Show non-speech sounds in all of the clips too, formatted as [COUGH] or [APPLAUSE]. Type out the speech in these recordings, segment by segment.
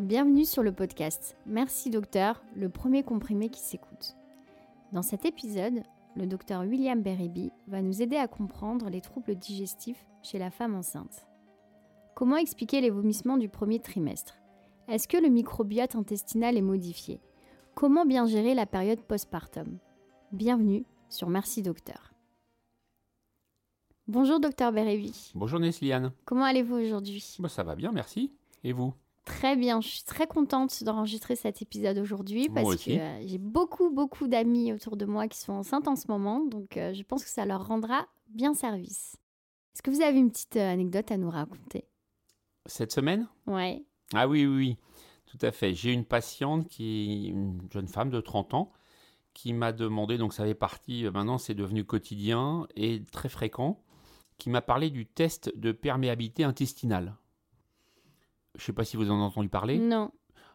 Bienvenue sur le podcast Merci Docteur, le premier comprimé qui s'écoute. Dans cet épisode, le docteur William Beriby va nous aider à comprendre les troubles digestifs chez la femme enceinte. Comment expliquer les vomissements du premier trimestre? Est-ce que le microbiote intestinal est modifié? Comment bien gérer la période postpartum? Bienvenue sur Merci Docteur. Bonjour docteur Beriby. Bonjour Nesliane. Comment allez-vous aujourd'hui? Bah, Ça va bien, merci. Et vous? Très bien, je suis très contente d'enregistrer cet épisode aujourd'hui parce que euh, j'ai beaucoup, beaucoup d'amis autour de moi qui sont enceintes en ce moment, donc euh, je pense que ça leur rendra bien service. Est-ce que vous avez une petite euh, anecdote à nous raconter? Cette semaine? Ouais. Ah oui, oui, oui, tout à fait. J'ai une patiente qui une jeune femme de 30 ans qui m'a demandé, donc ça fait partie, maintenant c'est devenu quotidien et très fréquent, qui m'a parlé du test de perméabilité intestinale. Je ne sais pas si vous en avez entendu parler. Non.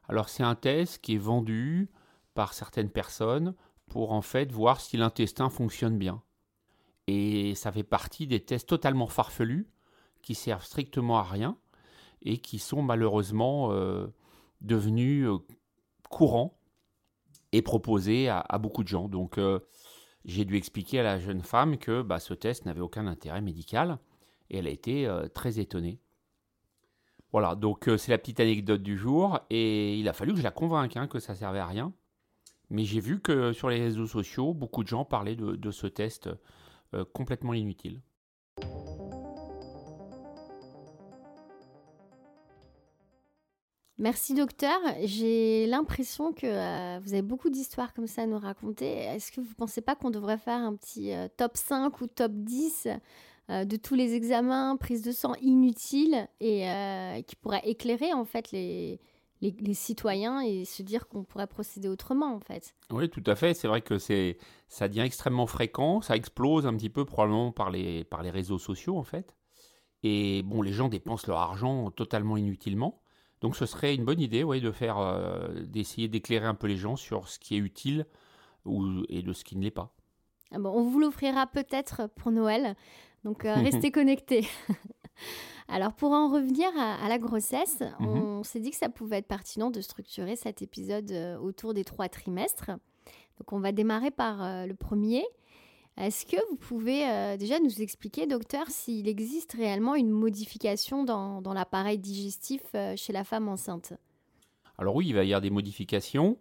Alors c'est un test qui est vendu par certaines personnes pour en fait voir si l'intestin fonctionne bien. Et ça fait partie des tests totalement farfelus qui servent strictement à rien et qui sont malheureusement euh, devenus euh, courants et proposés à, beaucoup de gens. Donc euh, j'ai dû expliquer à la jeune femme que bah, ce test n'avait aucun intérêt médical et elle a été très étonnée. Voilà, donc euh, c'est la petite anecdote du jour. Et il a fallu que je la convainque hein, que ça servait à rien. Mais j'ai vu que sur les réseaux sociaux, beaucoup de gens parlaient de, ce test euh, complètement inutile. Merci docteur. J'ai l'impression que euh, vous avez beaucoup d'histoires comme ça à nous raconter. Est-ce que vous ne pensez pas qu'on devrait faire un petit top 5 ou top 10 euh, de tous les examens, prise de sang inutiles et euh, qui pourrait éclairer en fait les, les, citoyens et se dire qu'on pourrait procéder autrement en fait. Oui, tout à fait. C'est vrai que c'est ça devient extrêmement fréquent, ça explose un petit peu probablement par les, par les réseaux sociaux en fait. Et bon, les gens dépensent leur argent totalement inutilement. Donc ce serait une bonne idée ouais, de faire euh, d'essayer d'éclairer un peu les gens sur ce qui est utile ou, et de ce qui ne l'est pas. Ah bon, on vous l'offrira peut-être pour Noël. Donc euh, [LAUGHS] restez connectés. [LAUGHS] Alors pour en revenir à, la grossesse, mhm. on s'est dit que ça pouvait être pertinent de structurer cet épisode euh, autour des trois trimestres. Donc on va démarrer par euh, le premier. Est-ce que vous pouvez déjà nous expliquer, docteur, s'il existe réellement une modification dans, l'appareil digestif chez la femme enceinte? Alors oui, il va y avoir des modifications.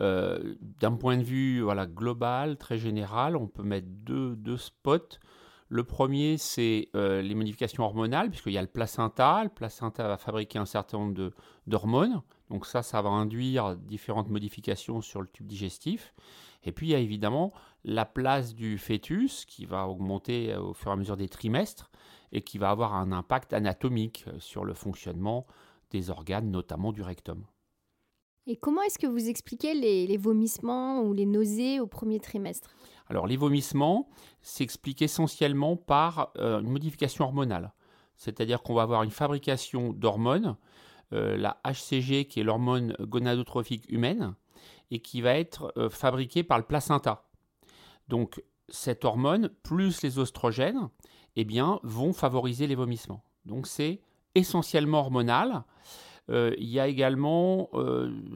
D'un point de vue voilà, global, très général, on peut mettre deux, deux spots le premier, c'est euh, les modifications hormonales, puisqu'il y a le placenta. Le placenta va fabriquer un certain nombre d'hormones. Donc ça, ça va induire différentes modifications sur le tube digestif. Et puis, il y a évidemment la place du fœtus qui va augmenter euh, au fur et à mesure des trimestres et qui va avoir un impact anatomique euh, sur le fonctionnement des organes, notamment du rectum. Et comment est-ce que vous expliquez les vomissements ou les nausées au premier trimestre? Alors les vomissements s'expliquent essentiellement par euh, une modification hormonale. C'est-à-dire qu'on va avoir une fabrication d'hormones, euh, la HCG qui est l'hormone gonadotrophique humaine, et qui va être euh, fabriquée par le placenta. Donc cette hormone plus les oestrogènes eh bien, vont favoriser les vomissements. Donc c'est essentiellement hormonal. Il y a également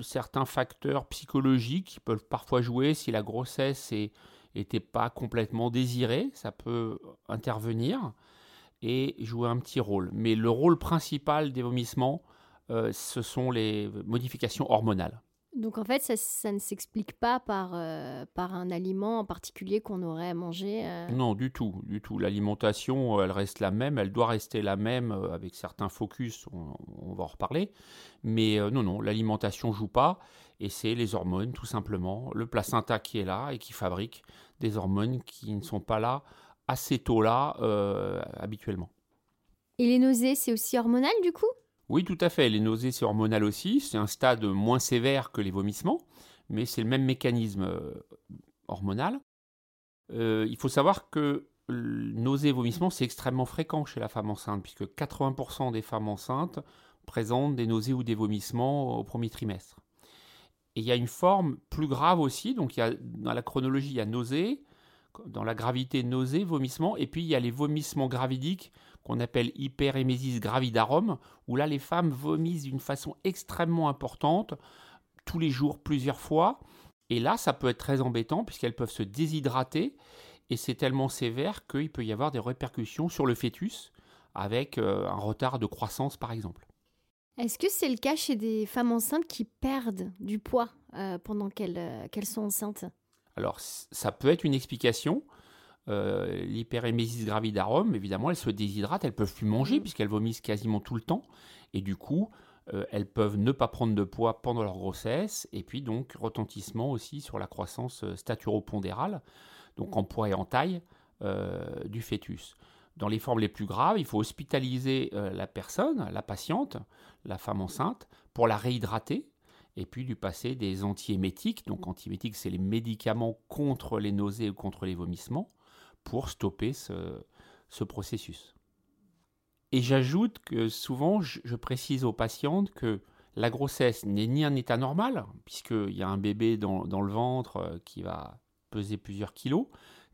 certains facteurs psychologiques qui peuvent parfois jouer si la grossesse n'était pas complètement désiré, ça peut intervenir et jouer un petit rôle. Mais le rôle principal des vomissements, euh, ce sont les modifications hormonales. Donc en fait, ça, ne s'explique pas par, euh, par un aliment en particulier qu'on aurait mangé euh Non, du tout, du tout. L'alimentation, elle reste la même, elle doit rester la même avec certains focus, on, on va en reparler. Mais non, non, l'alimentation joue pas et c'est les hormones tout simplement, le placenta qui est là et qui fabrique des hormones qui ne sont pas là assez tôt là euh, habituellement. Et les nausées, c'est aussi hormonal du coup? Oui, tout à fait. Les nausées, c'est hormonal aussi. C'est un stade moins sévère que les vomissements, mais c'est le même mécanisme euh, hormonal. Euh, il faut savoir que nausées et vomissements, c'est extrêmement fréquent chez la femme enceinte, puisque 80% des femmes enceintes présentent des nausées ou des vomissements au premier trimestre. Et il y a une forme plus grave aussi, donc dans la chronologie, il y a nausée, dans la gravité, nausée, vomissement, et puis il y a les vomissements gravidiques qu'on appelle hyperémésis gravidarum, où là les femmes vomissent d'une façon extrêmement importante, tous les jours, plusieurs fois. Et là, ça peut être très embêtant puisqu'elles peuvent se déshydrater et c'est tellement sévère qu'il peut y avoir des répercussions sur le fœtus avec euh, un retard de croissance par exemple. Est-ce que c'est le cas chez des femmes enceintes qui perdent du poids euh, pendant euh, qu'elles sont enceintes? Alors ça peut être une explication. L'hyperémésis gravidarum, évidemment, elles se déshydratent, elles peuvent plus manger mmh. puisqu'elles vomissent quasiment tout le temps. Et du coup, euh, elles peuvent ne pas prendre de poids pendant leur grossesse, et puis donc retentissement aussi sur la croissance euh, staturopondérale, donc en poids et en taille euh, du fœtus. Dans les formes les plus graves, il faut hospitaliser la personne, la patiente, la femme enceinte, pour la réhydrater, et puis lui passer des antiémétiques. Donc antiémétiques, c'est les médicaments contre les nausées ou contre les vomissements, pour stopper ce processus. Et j'ajoute que souvent, je, précise aux patientes que la grossesse n'est ni un état normal, puisqu'il y a un bébé dans, le ventre euh, qui va peser plusieurs kilos,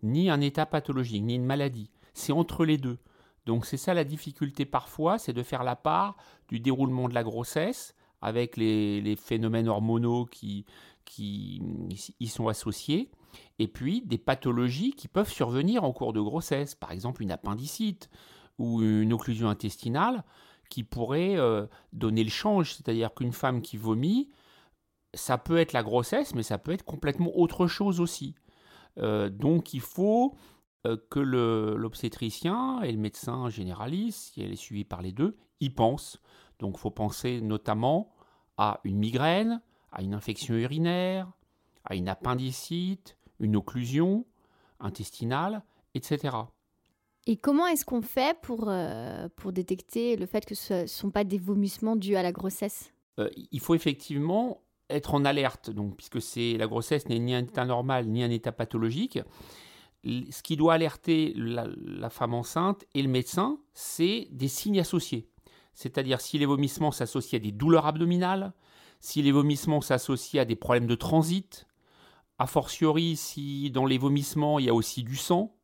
ni un état pathologique, ni une maladie. C'est entre les deux. Donc c'est ça la difficulté parfois, c'est de faire la part du déroulement de la grossesse avec les, phénomènes hormonaux qui, qui y sont associés, et puis des pathologies qui peuvent survenir en cours de grossesse, par exemple une appendicite, ou une occlusion intestinale qui pourrait euh, donner le change. C'est-à-dire qu'une femme qui vomit, ça peut être la grossesse, mais ça peut être complètement autre chose aussi. Euh, donc il faut euh, que l'obstétricien et le médecin généraliste, si elle est suivie par les deux, y pensent. Donc il faut penser notamment à une migraine, à une infection urinaire, à une appendicite, une occlusion intestinale, etc. Et comment est-ce qu'on fait pour, euh, pour détecter le fait que ce ne sont pas des vomissements dus à la grossesse? Euh, Il faut effectivement être en alerte, donc, puisque c'est la grossesse n'est ni un état normal ni un état pathologique. Ce qui doit alerter la, la femme enceinte et le médecin, c'est des signes associés. C'est-à-dire si les vomissements s'associent à des douleurs abdominales, si les vomissements s'associent à des problèmes de transit, a fortiori si dans les vomissements il y a aussi du sang,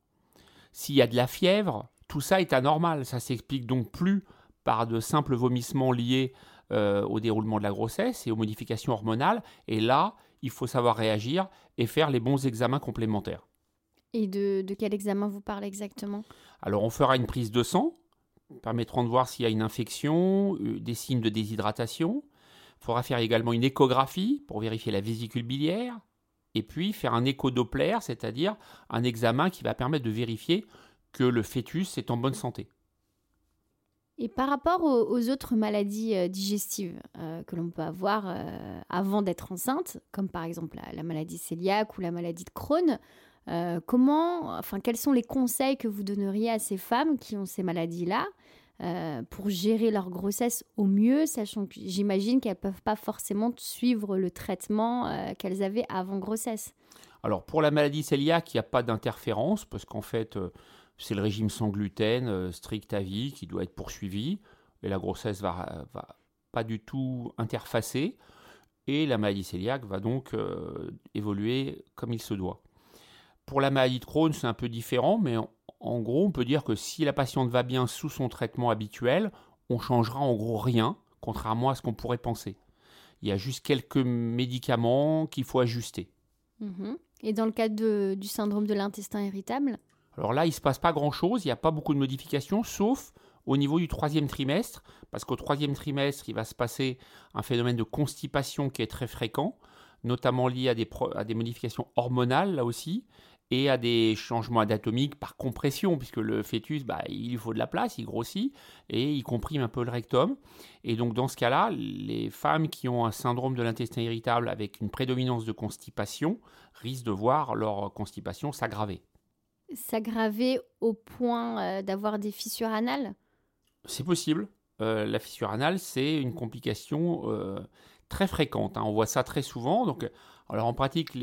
s'il y a de la fièvre, tout ça est anormal. Ça s'explique donc plus par de simples vomissements liés euh, au déroulement de la grossesse et aux modifications hormonales. Et là, il faut savoir réagir et faire les bons examens complémentaires. Et de, quel examen vous parlez exactement? Alors, on fera une prise de sang, permettront de voir s'il y a une infection, euh, des signes de déshydratation. Il faudra faire également une échographie pour vérifier la vésicule biliaire, et puis faire un écho-doppler, c'est-à-dire un examen qui va permettre de vérifier que le fœtus est en bonne santé. Et par rapport aux, autres maladies euh, digestives euh, que l'on peut avoir euh, avant d'être enceinte, comme par exemple la, maladie cœliaque ou la maladie de Crohn, comment, enfin, quels sont les conseils que vous donneriez à ces femmes qui ont ces maladies-là euh, pour gérer leur grossesse au mieux, sachant que j'imagine qu'elles ne peuvent pas forcément suivre le traitement euh, qu'elles avaient avant grossesse. Alors pour la maladie cœliaque, il n'y a pas d'interférence, parce qu'en fait, euh, c'est le régime sans gluten strict à vie qui doit être poursuivi, et la grossesse va, va pas du tout interfacer, et la maladie cœliaque va donc évoluer comme il se doit. Pour la maladie de Crohn, c'est un peu différent, mais en gros, on peut dire que si la patiente va bien sous son traitement habituel, on changera en gros rien, contrairement à ce qu'on pourrait penser. Il y a juste quelques médicaments qu'il faut ajuster. Mhm. Et dans le cas du syndrome de l'intestin irritable? Alors là, il ne se passe pas grand-chose, il n'y a pas beaucoup de modifications, sauf au niveau du troisième trimestre, parce qu'au troisième trimestre, il va se passer un phénomène de constipation qui est très fréquent, notamment lié à des, à des modifications hormonales, là aussi, et à des changements anatomiques par compression, puisque le fœtus, bah, il faut de la place, il grossit, et il comprime un peu le rectum. Et donc dans ce cas-là, les femmes qui ont un syndrome de l'intestin irritable avec une prédominance de constipation risquent de voir leur constipation s'aggraver. S'aggraver au point euh, d'avoir des fissures anales? C'est possible. Euh, la fissure anale, c'est une complication euh, très fréquente. Hein. On voit ça très souvent. Donc, alors en pratique,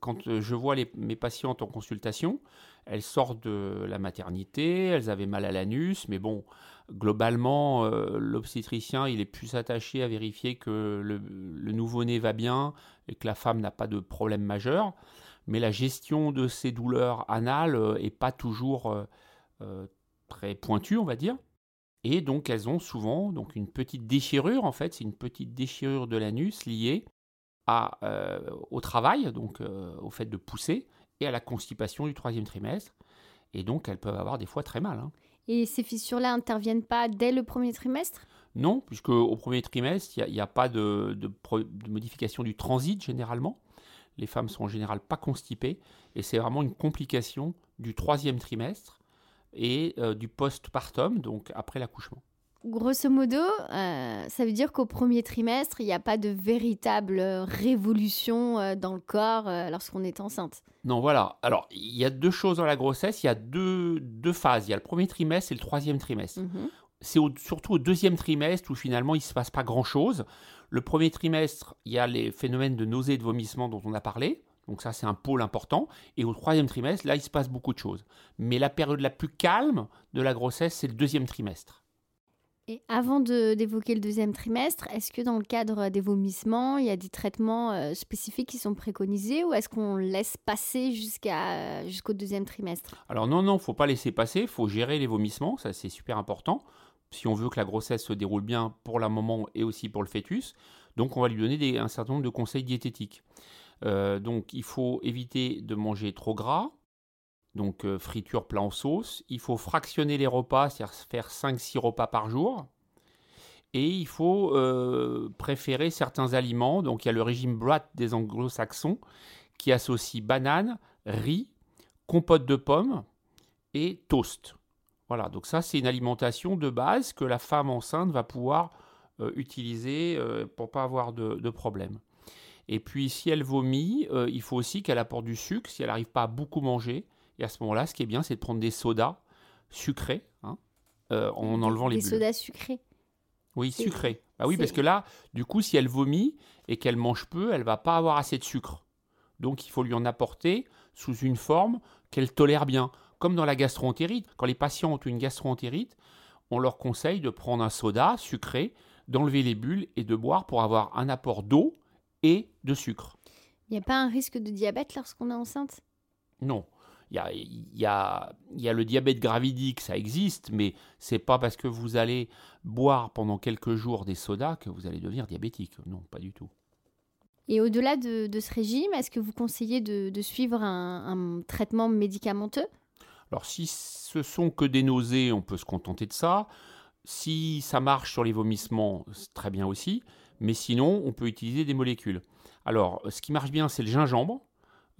quand je vois mes patientes en consultation, elles sortent de la maternité, elles avaient mal à l'anus, mais bon, globalement, euh, l'obstétricien, il est plus attaché à vérifier que le, nouveau-né va bien et que la femme n'a pas de problème majeur. Mais la gestion de ces douleurs anales n'est pas toujours très pointue, on va dire. Et donc elles ont souvent donc une petite déchirure, en fait, c'est une petite déchirure de l'anus liée à, euh, au travail, donc euh, au fait de pousser, et à la constipation du troisième trimestre. Et donc elles peuvent avoir des fois très mal. Hein. Et ces fissures-là interviennent pas dès le premier trimestre? Non, puisque au premier trimestre, il n'y a, pas de, de, modification du transit généralement. Les femmes sont en général pas constipées, et c'est vraiment une complication du troisième trimestre et euh, du postpartum, donc après l'accouchement. Grosso modo, euh, ça veut dire qu'au premier trimestre, il n'y a pas de véritable révolution euh, dans le corps lorsqu'on est enceinte. Non, voilà. Alors, il y a deux choses dans la grossesse. Il y a deux, deux phases. Il y a le premier trimestre et le troisième trimestre. Mhm. C'est surtout au deuxième trimestre où finalement il ne se passe pas grand-chose. Le premier trimestre, il y a les phénomènes de nausée et de vomissement dont on a parlé. Donc ça, c'est un pôle important. Et au troisième trimestre, là, il se passe beaucoup de choses. Mais la période la plus calme de la grossesse, c'est le deuxième trimestre. Et avant d'évoquer le deuxième trimestre, est-ce que dans le cadre des vomissements, il y a des traitements euh, spécifiques qui sont préconisés ou est-ce qu'on laisse passer jusqu'à jusqu'au deuxième trimestre? Alors non, non, faut pas laisser passer, il faut gérer les vomissements, ça c'est super important, si on veut que la grossesse se déroule bien pour la maman et aussi pour le fœtus. Donc on va lui donner un certain nombre de conseils diététiques. Euh, donc il faut éviter de manger trop gras, donc euh, friture plat en sauce. Il faut fractionner les repas, c'est-à-dire faire 5-6 repas par jour. Et il faut euh, préférer certains aliments. Donc il y a le régime Brat des anglo-saxons qui associe banane, riz, compote de pommes et toast. Voilà, donc ça c'est une alimentation de base que la femme enceinte va pouvoir utiliser pour pas avoir de, de problème. Et puis, si elle vomit, euh, il faut aussi qu'elle apporte du sucre si elle n'arrive pas à beaucoup manger. Et à ce moment-là, ce qui est bien, c'est de prendre des sodas sucrés hein, euh, en enlevant les bulles. Des sodas sucrés Oui, sucrés. Ah oui, parce que là, du coup, si elle vomit et qu'elle mange peu, elle va pas avoir assez de sucre. Donc, il faut lui en apporter sous une forme qu'elle tolère bien. Comme dans la gastroentérite. Quand les patients ont une gastroentérite, on leur conseille de prendre un soda sucré, d'enlever les bulles et de boire pour avoir un apport d'eau et de sucre. Il n'y a pas un risque de diabète lorsqu'on est enceinte? Non. Il y a, y, a, y a, le diabète gravidique, ça existe, mais c'est pas parce que vous allez boire pendant quelques jours des sodas que vous allez devenir diabétique. Non, pas du tout. Et au-delà de, ce régime, est-ce que vous conseillez de, suivre un, traitement médicamenteux? Alors, si ce sont que des nausées, on peut se contenter de ça. Si ça marche sur les vomissements, c'est très bien aussi. Mais sinon, on peut utiliser des molécules. Alors, ce qui marche bien, c'est le gingembre,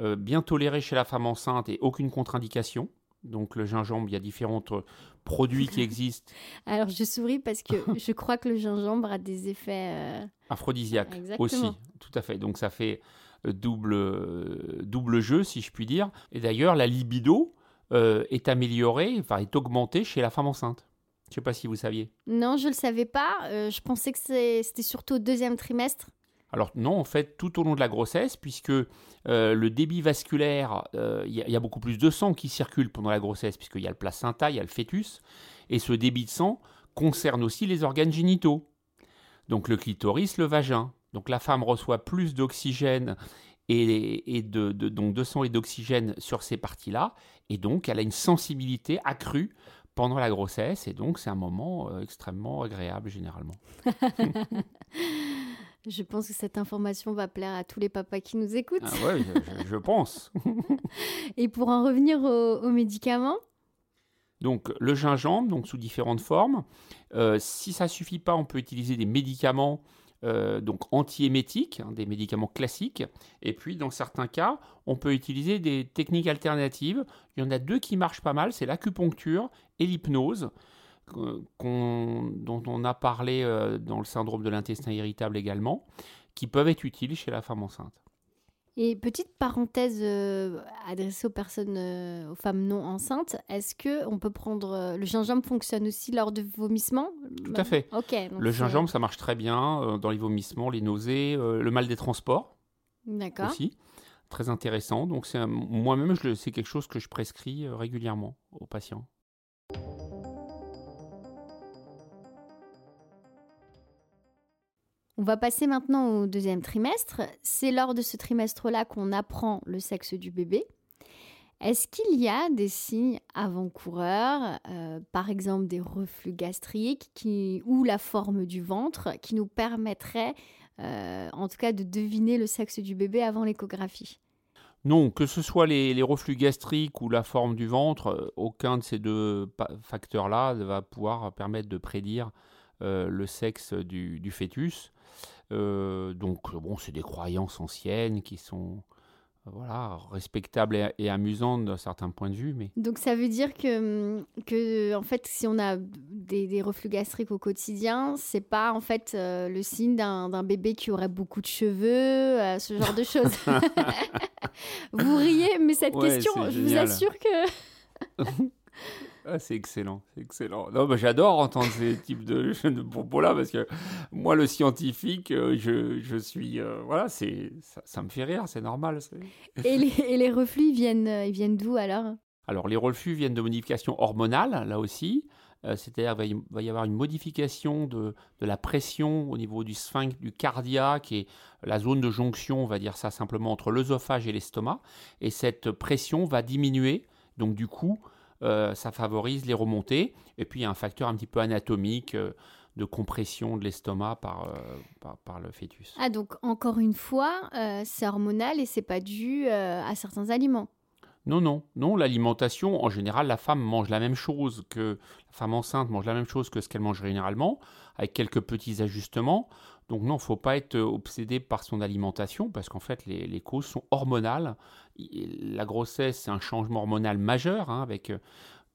euh, bien toléré chez la femme enceinte et aucune contre-indication. Donc le gingembre, il y a différents euh, produits qui [LAUGHS] existent. Alors je souris parce que [LAUGHS] je crois que le gingembre a des effets... Euh, Aphrodisiaques aussi, tout à fait. Donc ça fait double, double jeu, si je puis dire. Et d'ailleurs, la libido est améliorée, enfin est augmentée chez la femme enceinte. Je ne sais pas si vous saviez. Non, je ne le savais pas. Euh, je pensais que c'était surtout au deuxième trimestre. Alors non, en fait, tout au long de la grossesse, puisque euh, le débit vasculaire, euh, il y, a beaucoup plus de sang qui circule pendant la grossesse, puisqu'il y a le placenta, il y a le fœtus, et ce débit de sang concerne aussi les organes génitaux. Donc le clitoris, le vagin. Donc la femme reçoit plus d'oxygène et, de, donc de sang et d'oxygène sur ces parties-là, et donc elle a une sensibilité accrue pendant la grossesse et donc c'est un moment euh, extrêmement agréable généralement. [LAUGHS] je pense que cette information va plaire à tous les papas qui nous écoutent. Ah ouais, je, pense. [LAUGHS] et pour en revenir aux, médicaments donc le gingembre, donc sous différentes formes. Euh, si ça suffit pas, on peut utiliser des médicaments euh, donc antiémétiques, hein, des médicaments classiques. Et puis, dans certains cas, on peut utiliser des techniques alternatives. Il y en a deux qui marchent pas mal, c'est l'acupuncture et l'hypnose, dont on a parlé euh, dans le syndrome de l'intestin irritable également, qui peuvent être utiles chez la femme enceinte. Et petite parenthèse euh, adressée aux personnes, euh, aux femmes non enceintes, est-ce que on peut prendre euh, le gingembre fonctionne aussi lors de vomissements? Tout à fait. Ok. le gingembre, ça marche très bien dans les vomissements, les nausées, le mal des transports. D'accord. Aussi, très intéressant. Donc c'est moi-même, c'est quelque chose que je prescris régulièrement aux patients. On va passer maintenant au deuxième trimestre. C'est lors de ce trimestre-là qu'on apprend le sexe du bébé. Est-ce qu'il y a des signes avant-coureurs, euh, par exemple des reflux gastriques ou la forme du ventre, qui nous permettraient euh, en tout cas de deviner le sexe du bébé avant l'échographie? Non, que ce soit les, reflux gastriques ou la forme du ventre, euh, aucun de ces deux facteurs-là va pouvoir permettre de prédire le sexe du, fœtus. Donc, bon, c'est des croyances anciennes qui sont voilà, respectable et, amusante d'un certain point de vue. Mais... Donc ça veut dire que, que en fait, si on a des, reflux gastriques au quotidien, c'est pas en fait euh, le signe d'un bébé qui aurait beaucoup de cheveux, euh, ce genre de choses. [LAUGHS] vous riez, mais cette question, je vous assure que... [LAUGHS] Ah, c'est excellent, c'est excellent. Non, bah, j'adore entendre ces [LAUGHS] types de, de propos-là parce que moi, le scientifique, euh, je, je suis, euh, voilà, c'est, ça, me fait rire, c'est normal. Et les, et les, reflux, ils viennent, euh, ils viennent d'où alors? Alors, les reflux viennent de modifications hormonales, là aussi. c'est-à-dire qu'il va y avoir une modification de, de, la pression au niveau du sphincter, du cardiaque et la zone de jonction, on va dire ça simplement, entre l'œsophage et l'estomac. Et cette pression va diminuer. Donc, du coup, euh, ça favorise les remontées. Et puis il y a un facteur un petit peu anatomique euh, de compression de l'estomac par, euh, par, le fœtus. Ah donc encore une fois, c'est hormonal et c'est pas dû à certains aliments. Non, non, non. L'alimentation, en général, la femme mange la même chose que la femme enceinte mange la même chose que ce qu'elle mange généralement, avec quelques petits ajustements. Donc non, il ne faut pas être obsédé par son alimentation parce qu'en fait, les, causes sont hormonales. La grossesse, c'est un changement hormonal majeur hein, avec euh,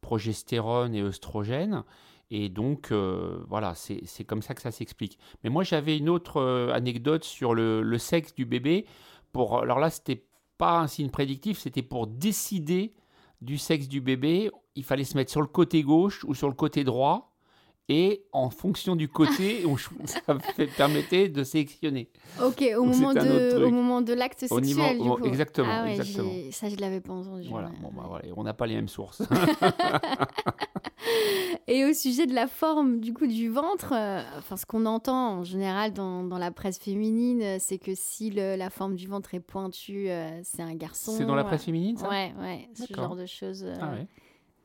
progestérone et œstrogène. Et donc, euh, voilà, c'est comme ça que ça s'explique. Mais moi, j'avais une autre euh, anecdote sur le, sexe du bébé. Pour, alors là, c'était pas un signe prédictif, c'était pour décider du sexe du bébé. Il fallait se mettre sur le côté gauche ou sur le côté droit et en fonction du côté, [LAUGHS] ça permettait de sélectionner. Ok, au, moment de, au moment de l'acte sexuel. Niveau, du coup. Exactement, ah exactement. Ça, je ne l'avais pas entendu. Voilà, bon, bah, voilà. on n'a pas les mêmes sources. [LAUGHS] et au sujet de la forme du coup du ventre, euh, enfin, ce qu'on entend en général dans, dans la presse féminine, euh, c'est que si le, la forme du ventre est pointue, euh, c'est un garçon. C'est dans la presse féminine, ça? Ouais, ouais, ce genre de choses. ah ouais.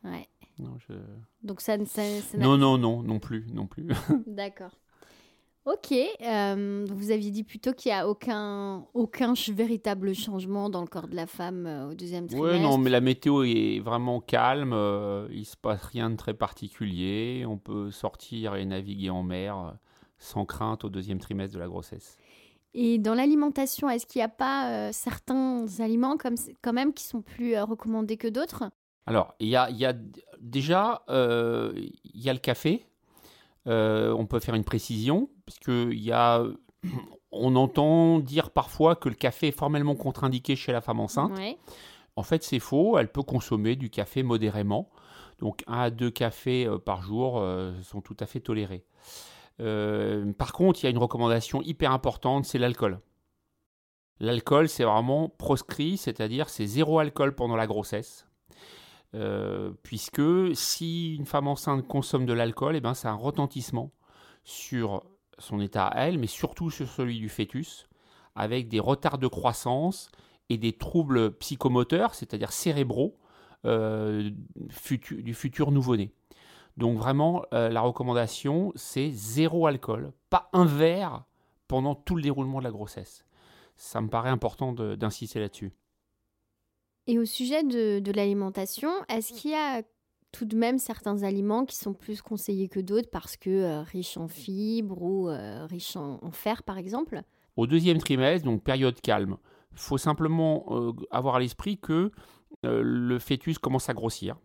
Ouais. Non, je... Donc ça, ça, non, non, non, non plus, non plus. [LAUGHS] D'accord. Ok, euh, vous aviez dit plutôt qu'il n'y a aucun, aucun véritable changement dans le corps de la femme euh, au deuxième trimestre. Oui, non, mais la météo est vraiment calme, euh, il ne se passe rien de très particulier, on peut sortir et naviguer en mer sans crainte au deuxième trimestre de la grossesse. Et dans l'alimentation, est-ce qu'il n'y a pas certains aliments comme, quand même qui sont plus recommandés que d'autres? Alors, il y a, déjà euh, il y a le café. Euh, on peut faire une précision, puisque y a, [CLEARS THROAT] on entend dire parfois que le café est formellement contre-indiqué chez la femme enceinte. En fait, c'est faux. Elle peut consommer du café modérément. Donc, un à deux cafés euh, par jour sont tout à fait tolérés. par contre, il y a une recommandation hyper importante, c'est l'alcool. L'alcool, c'est vraiment proscrit, c'est-à-dire c'est zéro alcool pendant la grossesse. Euh, puisque si une femme enceinte consomme de l'alcool, eh ben, c'est un retentissement sur son état à elle, mais surtout sur celui du fœtus, avec des retards de croissance et des troubles psychomoteurs, c'est-à-dire cérébraux, euh, du futur nouveau-né. Donc vraiment, euh, la recommandation, c'est zéro alcool, pas un verre pendant tout le déroulement de la grossesse. Ça me paraît important d'insister là-dessus. Et au sujet de, l'alimentation, est-ce qu'il y a tout de même certains aliments qui sont plus conseillés que d'autres parce que euh, riches en fibres ou euh, riches en, fer, par exemple? Au deuxième trimestre, donc période calme, il faut simplement euh, avoir à l'esprit que le fœtus commence à grossir.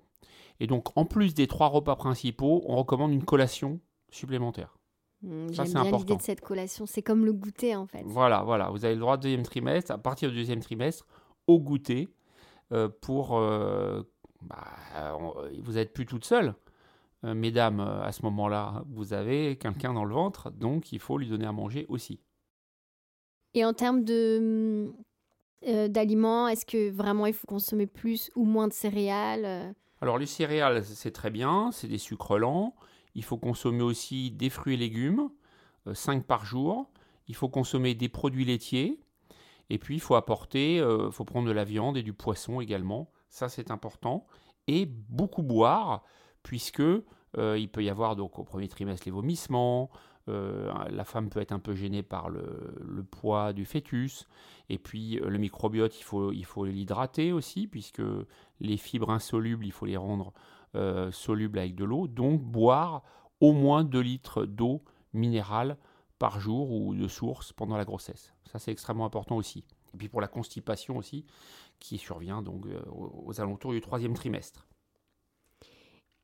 Et donc, en plus des trois repas principaux, on recommande une collation supplémentaire. Mmh, J'aime bien l'idée de cette collation. C'est comme le goûter, en fait. Voilà, voilà. Vous avez le droit au deuxième trimestre. À partir du deuxième trimestre, au goûter, pour... Euh, bah, vous n'êtes plus toute seule. Euh, mesdames, à ce moment-là, vous avez quelqu'un dans le ventre, donc il faut lui donner à manger aussi. Et en termes de d'aliments, est-ce que vraiment il faut consommer plus ou moins de céréales Alors les céréales, c'est très bien, c'est des sucres lents. Il faut consommer aussi des fruits et légumes, 5 par jour. Il faut consommer des produits laitiers, et puis, il faut apporter, euh, faut prendre de la viande et du poisson également, Ça, c'est important. Et beaucoup boire, puisque euh, il peut y avoir donc au premier trimestre les vomissements, euh, la femme peut être un peu gênée par le, poids du fœtus. Et puis euh, le microbiote, il faut, il faut l'hydrater aussi, puisque les fibres insolubles, il faut les rendre solubles avec de l'eau. Donc boire au moins 2 litres d'eau minérale par jour ou de source pendant la grossesse. Ça, c'est extrêmement important aussi. Et puis pour la constipation aussi, qui survient donc aux alentours du troisième trimestre.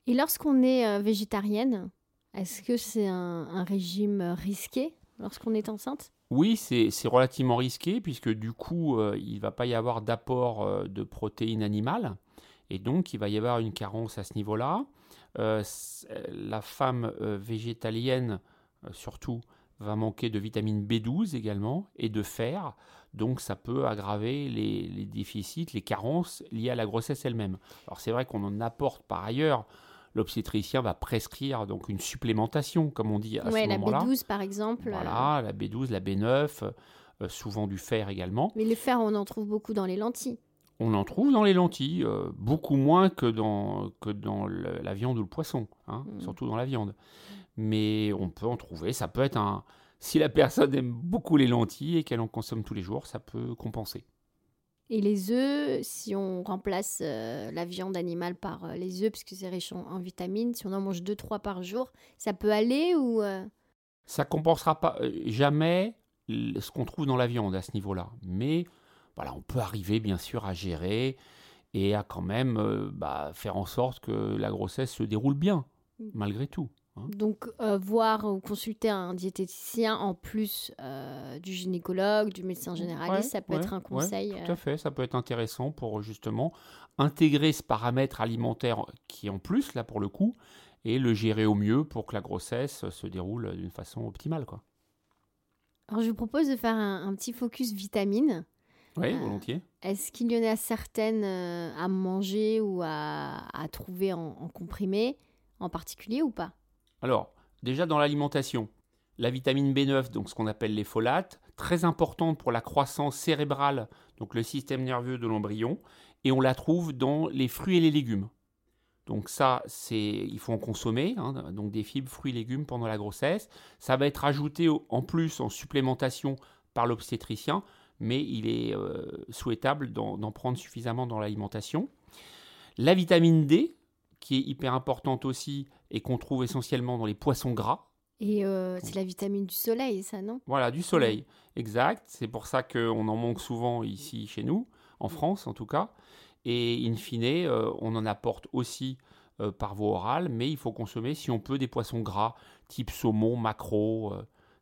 Et lorsqu'on est euh, végétarienne, est-ce que c'est un, régime risqué lorsqu'on est enceinte? Oui, c'est relativement risqué puisque du coup, euh, il ne va pas y avoir d'apport euh, de protéines animales et donc il va y avoir une carence à ce niveau-là. la femme végétalienne, surtout, va manquer de vitamine B12 également et de fer. Donc ça peut aggraver les, les déficits, les carences liées à la grossesse elle-même. Alors c'est vrai qu'on en apporte par ailleurs l'obstétricien va prescrire donc une supplémentation, comme on dit à ce moment-là. la B12 par exemple. Voilà, la B12, la B9, euh, souvent du fer également. Mais le fer, on en trouve beaucoup dans les lentilles. On en trouve dans les lentilles, euh, beaucoup moins que dans, que dans la viande ou le poisson, hein, hmm. surtout dans la viande. Mais on peut en trouver, ça peut être un... Si la personne aime beaucoup les lentilles et qu'elle en consomme tous les jours, ça peut compenser. Et les œufs, si on remplace euh, la viande animale par euh, les œufs, puisque c'est riche en, vitamines, si on en mange 2-3 par jour, ça peut aller ou... Ça compensera pas jamais ce qu'on trouve dans la viande à ce niveau-là. Mais voilà, on peut arriver bien sûr à gérer et à quand même bah, faire en sorte que la grossesse se déroule bien, mmh. malgré tout. Hein. Donc, euh, voir ou consulter un diététicien en plus euh, du gynécologue, du médecin généraliste, ça peut être un conseil. tout à euh. fait, ça peut être intéressant pour justement intégrer ce paramètre alimentaire qui est en plus, là pour le coup, et le gérer au mieux pour que la grossesse se déroule d'une façon optimale. Quoi. Alors, je vous propose de faire un, petit focus vitamines. Oui, volontiers. Est-ce qu'il y en a certaines à manger ou à, trouver en, en comprimé en particulier ou pas? Alors, déjà dans l'alimentation, la vitamine B9, donc ce qu'on appelle les folates, très importante pour la croissance cérébrale, donc le système nerveux de l'embryon, et on la trouve dans les fruits et les légumes. Donc ça, c'est, il faut en consommer, hein, donc des fibres, fruits, et légumes pendant la grossesse. Ça va être ajouté en plus en supplémentation par l'obstétricien, mais il est euh, souhaitable d'en prendre suffisamment dans l'alimentation. La vitamine D, qui est hyper importante aussi et qu'on trouve essentiellement dans les poissons gras. Et euh, c'est la vitamine du soleil, ça, non? Voilà, du soleil, exact. C'est pour ça qu'on en manque souvent ici chez nous, en France en tout cas. Et in fine, euh, on en apporte aussi euh, par voie orale, mais il faut consommer, si on peut, des poissons gras, type saumon, maquereau,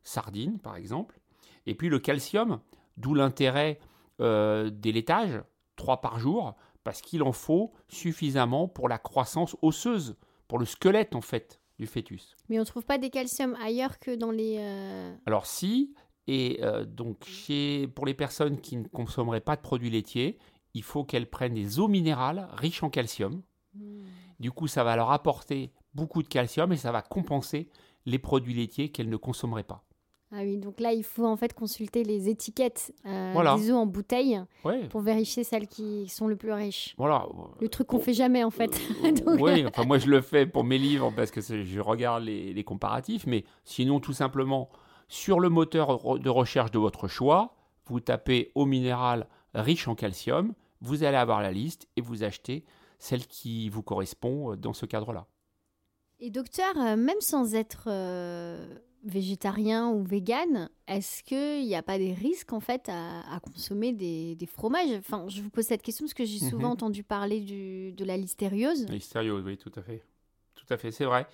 sardines, par exemple. Et puis le calcium, d'où l'intérêt des laitages, 3 par jour, parce qu'il en faut suffisamment pour la croissance osseuse, pour le squelette en fait du fœtus. Mais on ne trouve pas des calciums ailleurs que dans les... Euh, Alors si, et euh, donc chez, pour les personnes qui ne consommeraient pas de produits laitiers, il faut qu'elles prennent des eaux minérales riches en calcium. Hmm. Du coup, ça va leur apporter beaucoup de calcium et ça va compenser les produits laitiers qu'elles ne consommeraient pas. Ah oui, donc là, il faut en fait consulter les étiquettes euh, des eaux en bouteille pour vérifier celles qui sont le plus riches. Voilà. Le truc qu'on fait jamais en fait. [LAUGHS] Oui, enfin moi je le fais pour mes livres parce que je regarde les, comparatifs, mais sinon tout simplement sur le moteur de recherche de votre choix, vous tapez eau minérale riche en calcium, vous allez avoir la liste et vous achetez celle qui vous correspond euh, dans ce cadre-là. Et docteur, euh, même sans être végétarien ou vegan, est-ce qu'il n'y a pas des risques en fait à, consommer des, fromages? Enfin, je vous pose cette question parce que j'ai souvent mhm. entendu parler du, de la listériose. La listériose, oui, tout à fait. Tout à fait, c'est vrai.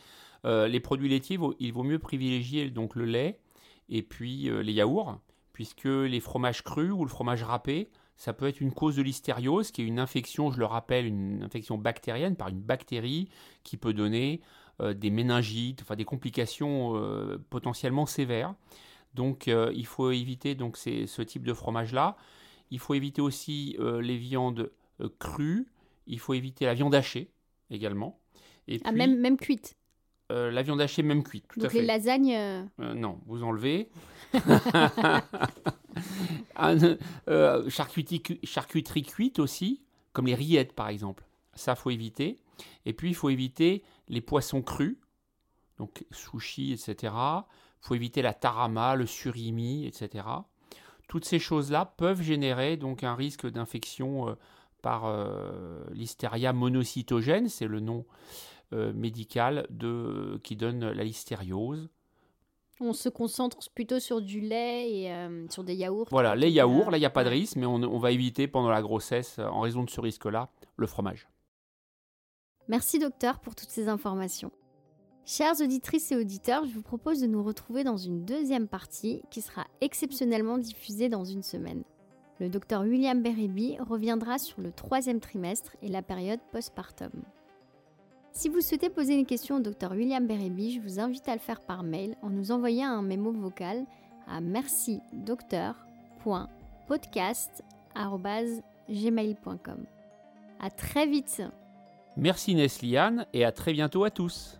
Euh, les produits laitiers, il vaut mieux privilégier donc le lait et puis euh, les yaourts, puisque les fromages crus ou le fromage râpé, ça peut être une cause de listériose, qui est une infection, je le rappelle, une infection bactérienne par une bactérie qui peut donner des méningites, enfin des complications euh, potentiellement sévères. Donc euh, il faut éviter donc ce type de fromage-là. Il faut éviter aussi les viandes crues. Il faut éviter la viande hachée également. Et ah, même, même cuite la viande hachée, même cuite, tout Donc à fait. les lasagnes Non, vous enlevez. [LAUGHS] charcuterie, charcuterie cuite aussi, comme les rillettes par exemple. Ça, faut éviter. Et puis, il faut éviter les poissons crus, donc sushi, etc. Il faut éviter la tarama, le surimi, etc. Toutes ces choses-là peuvent générer donc un risque d'infection euh, par euh, l'hystéria monocytogène, c'est le nom euh, médical de, qui donne la listériose. On se concentre plutôt sur du lait et sur des yaourts. Voilà, les yaourts, là il n'y a pas de risque, mais on, va éviter pendant la grossesse, en raison de ce risque-là, le fromage. Merci docteur pour toutes ces informations. Chères auditrices et auditeurs, je vous propose de nous retrouver dans une deuxième partie qui sera exceptionnellement diffusée dans une semaine. Le docteur William Berryby reviendra sur le troisième trimestre et la période postpartum. Si vous souhaitez poser une question au docteur William Berryby, je vous invite à le faire par mail en nous envoyant un mémo vocal à merci-docteur.podcast.gmail.com. À très vite Merci Nesliane et à très bientôt à tous.